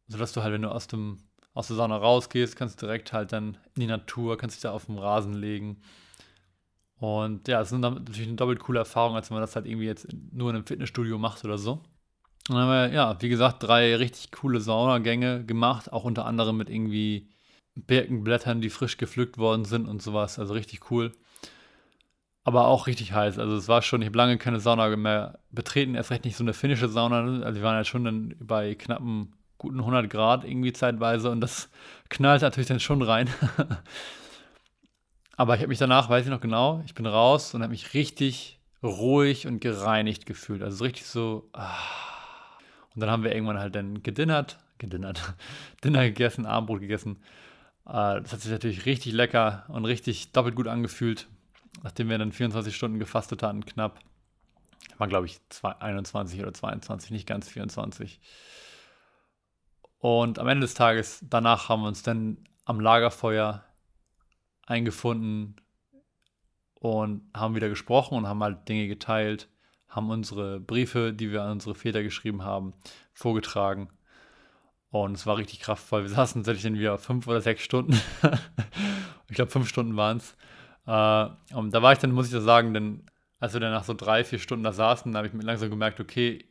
sodass du halt, wenn du aus, dem, aus der Sauna rausgehst, kannst du direkt halt dann in die Natur, kannst dich da auf dem Rasen legen. Und ja, es ist natürlich eine doppelt coole Erfahrung, als wenn man das halt irgendwie jetzt nur in einem Fitnessstudio macht oder so. Und dann haben wir, ja, wie gesagt, drei richtig coole Saunagänge gemacht, auch unter anderem mit irgendwie Birkenblättern, die frisch gepflückt worden sind und sowas. Also richtig cool. Aber auch richtig heiß. Also es war schon, ich habe lange keine Sauna mehr betreten, erst recht nicht so eine finnische Sauna. Also wir waren ja schon dann bei knappen guten 100 Grad irgendwie zeitweise und das <laughs> knallt natürlich dann schon rein. <laughs> Aber ich habe mich danach, weiß ich noch genau, ich bin raus und habe mich richtig ruhig und gereinigt gefühlt. Also richtig so. Ah. Und dann haben wir irgendwann halt dann gedinnert, gedinnert, <laughs> Dinner gegessen, Abendbrot gegessen. Äh, das hat sich natürlich richtig lecker und richtig doppelt gut angefühlt, nachdem wir dann 24 Stunden gefastet hatten, knapp. War, glaube ich, 21 oder 22, nicht ganz 24. Und am Ende des Tages, danach haben wir uns dann am Lagerfeuer eingefunden und haben wieder gesprochen und haben halt Dinge geteilt, haben unsere Briefe, die wir an unsere Väter geschrieben haben, vorgetragen und es war richtig kraftvoll. Wir <laughs> saßen tatsächlich dann wieder fünf oder sechs Stunden. <laughs> ich glaube, fünf Stunden waren es. Äh, und da war ich dann, muss ich das sagen, denn als wir dann nach so drei, vier Stunden da saßen, habe ich mir langsam gemerkt, okay,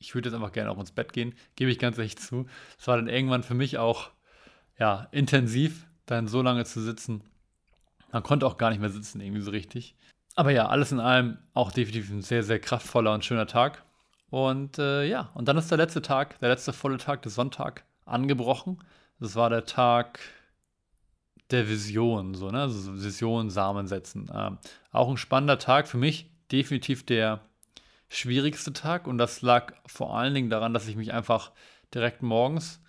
ich würde jetzt einfach gerne auch ins Bett gehen, gebe ich ganz ehrlich zu. Es war dann irgendwann für mich auch ja, intensiv, dann so lange zu sitzen. Man konnte auch gar nicht mehr sitzen, irgendwie so richtig. Aber ja, alles in allem auch definitiv ein sehr, sehr kraftvoller und schöner Tag. Und äh, ja, und dann ist der letzte Tag, der letzte volle Tag, der Sonntag, angebrochen. Das war der Tag der Vision, so, ne? Also Vision, Samen setzen. Ähm, auch ein spannender Tag für mich definitiv der schwierigste Tag und das lag vor allen Dingen daran, dass ich mich einfach direkt morgens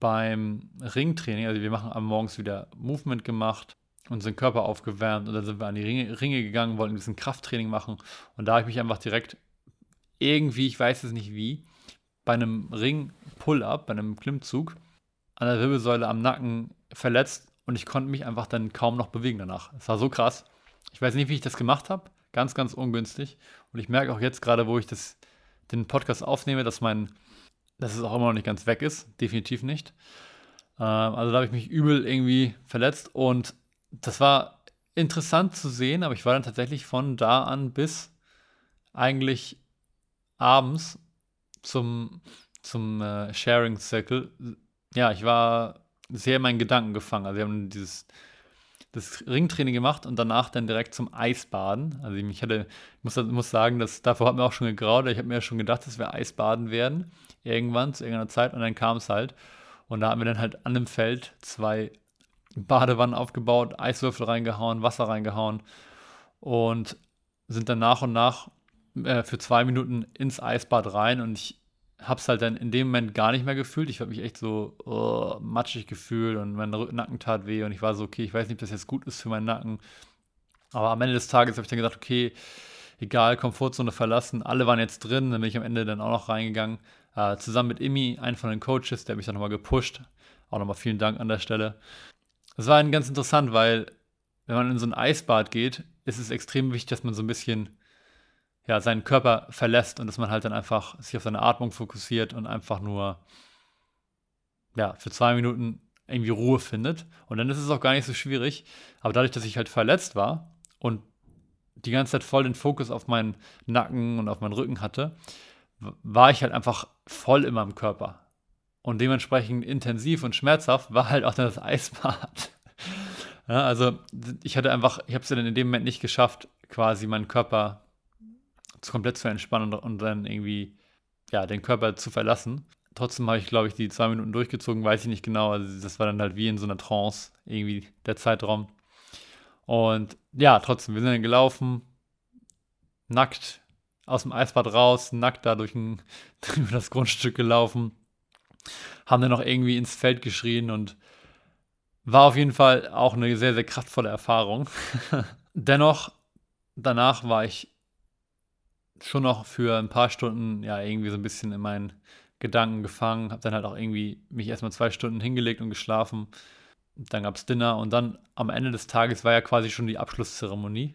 beim Ringtraining, also wir machen am Morgens wieder Movement gemacht, unseren Körper aufgewärmt und dann sind wir an die Ringe, Ringe gegangen, wollten ein bisschen Krafttraining machen und da habe ich mich einfach direkt irgendwie, ich weiß es nicht wie, bei einem Ring-Pull-Up, bei einem Klimmzug an der Wirbelsäule am Nacken verletzt und ich konnte mich einfach dann kaum noch bewegen danach. Es war so krass. Ich weiß nicht, wie ich das gemacht habe. Ganz, ganz ungünstig. Und ich merke auch jetzt gerade, wo ich das, den Podcast aufnehme, dass mein, dass es auch immer noch nicht ganz weg ist. Definitiv nicht. Ähm, also da habe ich mich übel irgendwie verletzt und das war interessant zu sehen, aber ich war dann tatsächlich von da an bis eigentlich abends zum, zum äh, Sharing Circle. Ja, ich war sehr in meinen Gedanken gefangen. Also wir haben dieses das Ringtraining gemacht und danach dann direkt zum Eisbaden. Also ich hatte, muss, muss sagen, dass davor hat mir auch schon gegraut. Ich habe mir ja schon gedacht, dass wir Eisbaden werden irgendwann zu irgendeiner Zeit und dann kam es halt. Und da haben wir dann halt an dem Feld zwei Badewannen aufgebaut, Eiswürfel reingehauen, Wasser reingehauen und sind dann nach und nach äh, für zwei Minuten ins Eisbad rein und ich habe es halt dann in dem Moment gar nicht mehr gefühlt. Ich habe mich echt so oh, matschig gefühlt und mein Nacken tat weh und ich war so, okay, ich weiß nicht, ob das jetzt gut ist für meinen Nacken. Aber am Ende des Tages habe ich dann gesagt, okay, egal, Komfortzone verlassen. Alle waren jetzt drin, dann bin ich am Ende dann auch noch reingegangen. Äh, zusammen mit Imi, einen von den Coaches, der mich dann nochmal gepusht. Auch nochmal vielen Dank an der Stelle. Es war ganz interessant, weil wenn man in so ein Eisbad geht, ist es extrem wichtig, dass man so ein bisschen ja, seinen Körper verlässt und dass man halt dann einfach sich auf seine Atmung fokussiert und einfach nur ja, für zwei Minuten irgendwie Ruhe findet. Und dann ist es auch gar nicht so schwierig. Aber dadurch, dass ich halt verletzt war und die ganze Zeit voll den Fokus auf meinen Nacken und auf meinen Rücken hatte, war ich halt einfach voll in meinem Körper. Und dementsprechend intensiv und schmerzhaft war halt auch das <laughs> Eisbad. ja, also ich hatte einfach, ich habe es dann in dem Moment nicht geschafft, quasi meinen Körper komplett zu entspannen und, dann irgendwie ja, den Körper zu verlassen. Trotzdem habe ich, glaube ich, die zwei Minuten durchgezogen, weiß ich nicht genau. Also das war dann halt wie in so einer Trance, irgendwie der Zeitraum. Und ja, trotzdem, wir sind dann gelaufen, nackt aus dem Eisbad raus, nackt da durch, ein, <laughs> durch das Grundstück gelaufen, haben dann noch irgendwie ins Feld geschrien und war auf jeden Fall auch eine sehr, sehr kraftvolle Erfahrung. <laughs> Dennoch, danach war ich schon noch für ein paar Stunden ja irgendwie so ein bisschen in meinen Gedanken gefangen. Habe dann halt auch irgendwie mich erstmal zwei Stunden hingelegt und geschlafen. Dann gab es Dinner und dann am Ende des Tages war ja quasi schon die Abschlusszeremonie.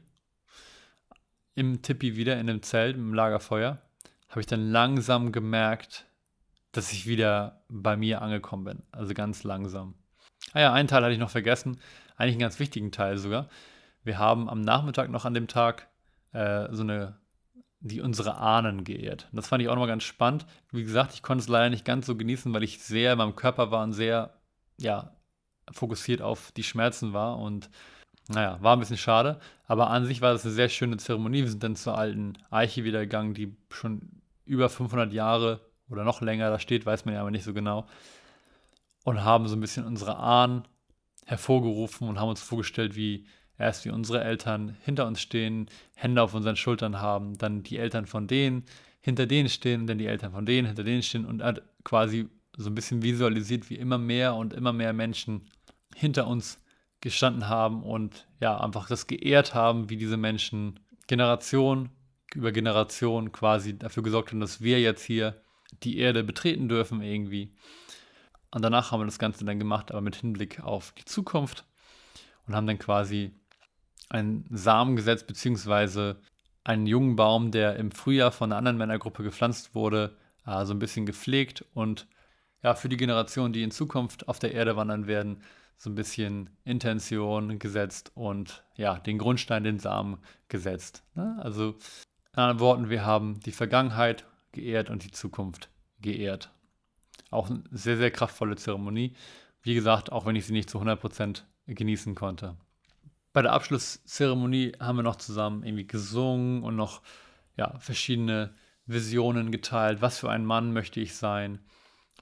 Im Tippi wieder in dem Zelt, im Lagerfeuer, habe ich dann langsam gemerkt, dass ich wieder bei mir angekommen bin. Also ganz langsam. Ah ja, einen Teil hatte ich noch vergessen. Eigentlich einen ganz wichtigen Teil sogar. Wir haben am Nachmittag noch an dem Tag äh, so eine die unsere Ahnen geehrt. Das fand ich auch nochmal ganz spannend. Wie gesagt, ich konnte es leider nicht ganz so genießen, weil ich sehr in meinem Körper war und sehr, ja, fokussiert auf die Schmerzen war. Und naja, war ein bisschen schade. Aber an sich war das eine sehr schöne Zeremonie. Wir sind dann zur alten Eiche wieder gegangen, die schon über 500 Jahre oder noch länger da steht, weiß man ja aber nicht so genau. Und haben so ein bisschen unsere Ahnen hervorgerufen und haben uns vorgestellt, wie erst wie unsere Eltern hinter uns stehen, Hände auf unseren Schultern haben, dann die Eltern von denen hinter denen stehen, dann die Eltern von denen hinter denen stehen und hat quasi so ein bisschen visualisiert, wie immer mehr und immer mehr Menschen hinter uns gestanden haben und ja, einfach das geehrt haben, wie diese Menschen Generation über Generation quasi dafür gesorgt haben, dass wir jetzt hier die Erde betreten dürfen irgendwie. Und danach haben wir das Ganze dann gemacht, aber mit Hinblick auf die Zukunft und haben dann quasi einen Samen gesetzt, beziehungsweise einen jungen Baum, der im Frühjahr von einer anderen Männergruppe gepflanzt wurde, äh, so ein bisschen gepflegt und ja, für die Generationen, die in Zukunft auf der Erde wandern werden, so ein bisschen Intention gesetzt und ja, den Grundstein, den Samen gesetzt. Ne? Also in anderen Worten, wir haben die Vergangenheit geehrt und die Zukunft geehrt. Auch eine sehr, sehr kraftvolle Zeremonie. Wie gesagt, auch wenn ich sie nicht zu 100% genießen konnte bei der Abschlusszeremonie haben wir noch zusammen irgendwie gesungen und noch ja, verschiedene Visionen geteilt. Was für ein Mann möchte ich sein?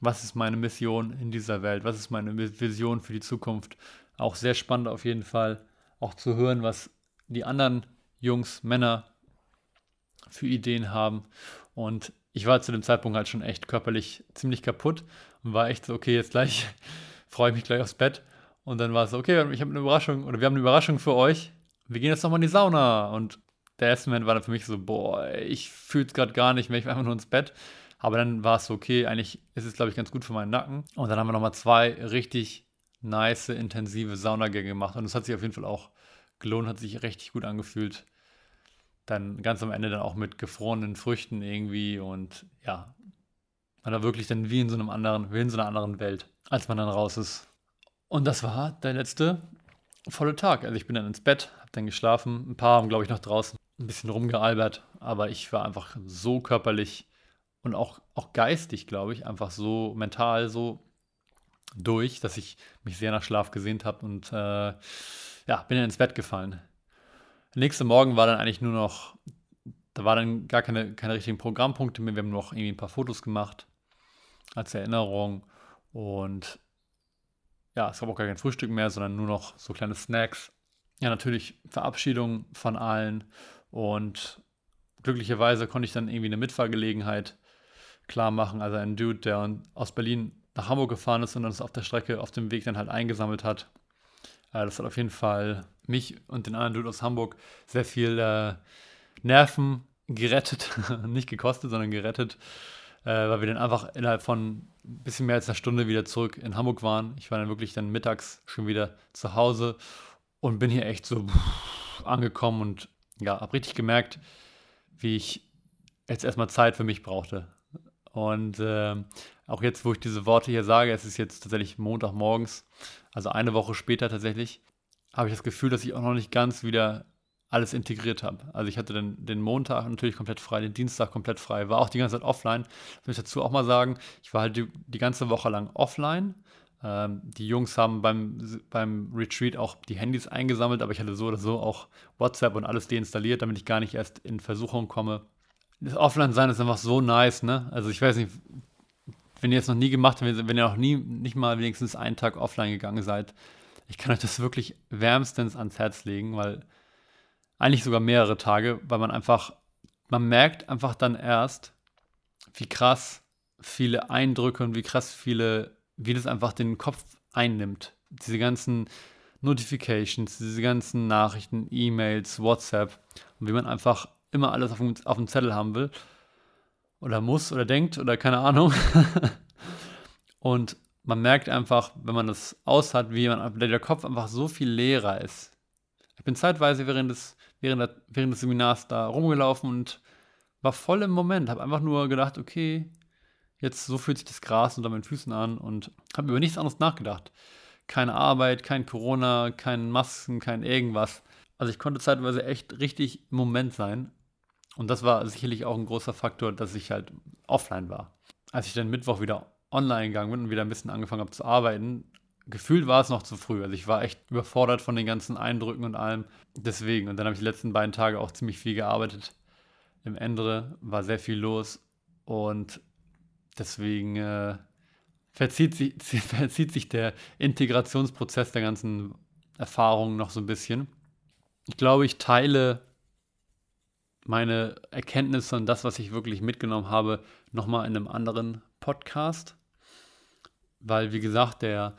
Was ist meine Mission in dieser Welt? Was ist meine Vision für die Zukunft? Auch sehr spannend auf jeden Fall, auch zu hören, was die anderen Jungs, Männer für Ideen haben. Und ich war zu dem Zeitpunkt halt schon echt körperlich ziemlich kaputt und war echt so, okay, jetzt gleich <laughs> freue ich mich gleich aufs Bett. Und dann war es so, okay, ich habe eine Überraschung oder wir haben eine Überraschung für euch. Wir gehen jetzt nochmal in die Sauna. Und der erste Moment war dann für mich so, boah, ich fühle es gerade gar nicht mehr, ich will einfach nur ins Bett. Aber dann war es so, okay, eigentlich ist es, glaube ich, ganz gut für meinen Nacken. Und dann haben wir nochmal zwei richtig nice, intensive Saunagänge gemacht. Und es hat sich auf jeden Fall auch gelohnt, hat sich richtig gut angefühlt. Dann ganz am Ende dann auch mit gefrorenen Früchten irgendwie und ja, man war wirklich dann wie in so einem anderen, wie in so einer anderen Welt, als man dann raus ist. Und das war der letzte volle Tag. Also ich bin dann ins Bett, habe dann geschlafen. Ein paar haben, glaube ich, noch draußen ein bisschen rumgealbert, aber ich war einfach so körperlich und auch, auch geistig, glaube ich, einfach so mental so durch, dass ich mich sehr nach Schlaf gesehnt habe und äh, ja, bin dann ins Bett gefallen. Nächste Morgen war dann eigentlich nur noch, da war dann gar keine, keine richtigen Programmpunkte mehr. Wir haben noch irgendwie ein paar Fotos gemacht als Erinnerung und ja, es gab auch gar kein Frühstück mehr, sondern nur noch so kleine Snacks. Ja, natürlich Verabschiedung von allen und glücklicherweise konnte ich dann irgendwie eine Mitfahrgelegenheit klar machen. Also ein Dude, der aus Berlin nach Hamburg gefahren ist und uns auf der Strecke auf dem Weg dann halt eingesammelt hat. Äh, das hat auf jeden Fall mich und den anderen Dude aus Hamburg sehr viel äh, Nerven gerettet. <laughs> Nicht gekostet, sondern gerettet, äh, weil wir dann einfach innerhalb von ein bisschen mehr als einer Stunde wieder zurück in Hamburg waren. Ich war dann wirklich dann mittags schon wieder zu Hause und bin hier echt so angekommen und ja, habe richtig gemerkt, wie ich jetzt erstmal Zeit für mich brauchte. Und äh, auch jetzt, wo ich diese Worte hier sage, es ist jetzt tatsächlich Montagmorgens, also eine Woche später tatsächlich, habe ich das Gefühl, dass ich auch noch nicht ganz wieder alles integriert habe. Also ich hatte den, den Montag natürlich komplett frei, den Dienstag komplett frei, war auch die ganze Zeit offline. Das will ich dazu auch mal sagen, ich war halt die, die ganze Woche lang offline. Ähm, die Jungs haben beim, beim Retreat auch die Handys eingesammelt, aber ich hatte so oder so auch WhatsApp und alles deinstalliert, damit ich gar nicht erst in Versuchung komme, das Offline-Sein ist einfach so nice, ne? Also ich weiß nicht, wenn ihr es noch nie gemacht habt, wenn ihr noch nie, nicht mal wenigstens einen Tag offline gegangen seid, ich kann euch das wirklich wärmstens ans Herz legen, weil eigentlich sogar mehrere Tage, weil man einfach, man merkt einfach dann erst, wie krass viele Eindrücke und wie krass viele, wie das einfach den Kopf einnimmt. Diese ganzen Notifications, diese ganzen Nachrichten, E-Mails, WhatsApp und wie man einfach immer alles auf dem, auf dem Zettel haben will. Oder muss oder denkt oder keine Ahnung. <laughs> und man merkt einfach, wenn man das aus hat, wie man, der Kopf einfach so viel leerer ist. Ich bin zeitweise während des, während, der, während des Seminars da rumgelaufen und war voll im Moment. Habe einfach nur gedacht, okay, jetzt so fühlt sich das Gras unter meinen Füßen an und habe über nichts anderes nachgedacht. Keine Arbeit, kein Corona, kein Masken, kein irgendwas. Also ich konnte zeitweise echt richtig im Moment sein und das war sicherlich auch ein großer Faktor, dass ich halt offline war. Als ich dann Mittwoch wieder online gegangen bin und wieder ein bisschen angefangen habe zu arbeiten, gefühlt war es noch zu früh. Also ich war echt überfordert von den ganzen Eindrücken und allem. Deswegen. Und dann habe ich die letzten beiden Tage auch ziemlich viel gearbeitet. Im Ende war sehr viel los. Und deswegen äh, verzieht, sich, <laughs> verzieht sich der Integrationsprozess der ganzen Erfahrungen noch so ein bisschen. Ich glaube, ich teile meine Erkenntnisse und das, was ich wirklich mitgenommen habe, nochmal in einem anderen Podcast. Weil, wie gesagt, der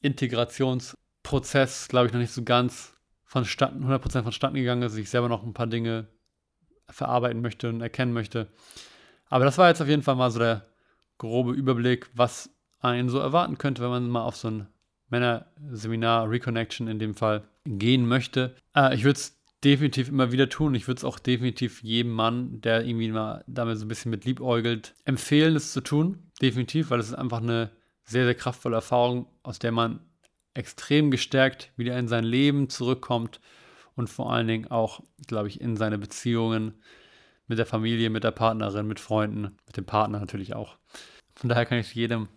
Integrationsprozess, glaube ich, noch nicht so ganz vonstatten, 100% vonstatten gegangen ist. Ich selber noch ein paar Dinge verarbeiten möchte und erkennen möchte. Aber das war jetzt auf jeden Fall mal so der grobe Überblick, was einen so erwarten könnte, wenn man mal auf so ein Männerseminar, Reconnection in dem Fall, gehen möchte. Äh, ich würde es definitiv immer wieder tun. Ich würde es auch definitiv jedem Mann, der irgendwie mal damit so ein bisschen mit liebäugelt, empfehlen, es zu tun. Definitiv, weil es ist einfach eine sehr, sehr kraftvolle Erfahrung, aus der man extrem gestärkt wieder in sein Leben zurückkommt und vor allen Dingen auch, glaube ich, in seine Beziehungen mit der Familie, mit der Partnerin, mit Freunden, mit dem Partner natürlich auch. Von daher kann ich jedem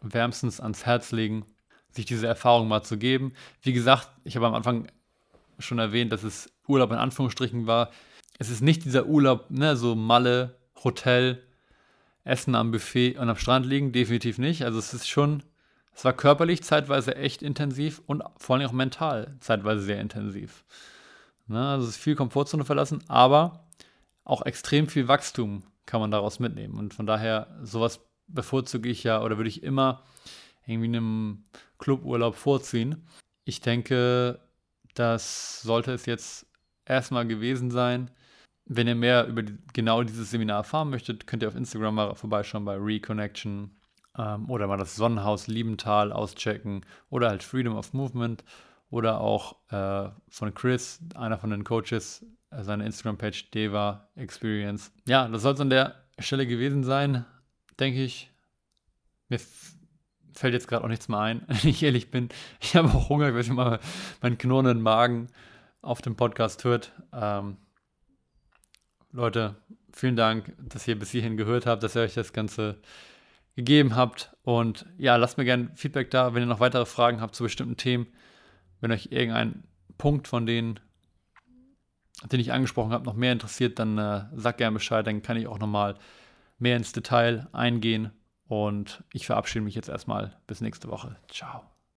wärmstens ans Herz legen, sich diese Erfahrung mal zu geben. Wie gesagt, ich habe am Anfang schon erwähnt, dass es Urlaub in Anführungsstrichen war. Es ist nicht dieser Urlaub, ne, so Malle, Hotel, Essen am Buffet und am Strand liegen, definitiv nicht. Also es ist schon, es war körperlich zeitweise echt intensiv und vor allem auch mental zeitweise sehr intensiv. Ne, also es ist viel Komfortzone verlassen, aber auch extrem viel Wachstum kann man daraus mitnehmen. Und von daher, sowas bevorzuge ich ja oder würde ich immer irgendwie einem Cluburlaub vorziehen. Ich denke, das sollte es jetzt erstmal gewesen sein. Wenn ihr mehr über die, genau dieses Seminar erfahren möchtet, könnt ihr auf Instagram mal vorbeischauen bei Reconnection ähm, oder mal das Sonnenhaus Liebenthal auschecken oder halt Freedom of Movement oder auch äh, von Chris, einer von den Coaches, äh, seine Instagram-Page Deva Experience. Ja, das soll es an der Stelle gewesen sein, denke ich. Mir fällt jetzt gerade auch nichts mehr ein, <laughs> wenn ich ehrlich bin. Ich habe auch Hunger, ich weiß mal meinen knurrenden Magen auf dem Podcast hört. Ähm, Leute, vielen Dank, dass ihr bis hierhin gehört habt, dass ihr euch das Ganze gegeben habt. Und ja, lasst mir gerne Feedback da, wenn ihr noch weitere Fragen habt zu bestimmten Themen. Wenn euch irgendein Punkt von denen, den ich angesprochen habe, noch mehr interessiert, dann äh, sagt gerne Bescheid, dann kann ich auch nochmal mehr ins Detail eingehen. Und ich verabschiede mich jetzt erstmal bis nächste Woche. Ciao.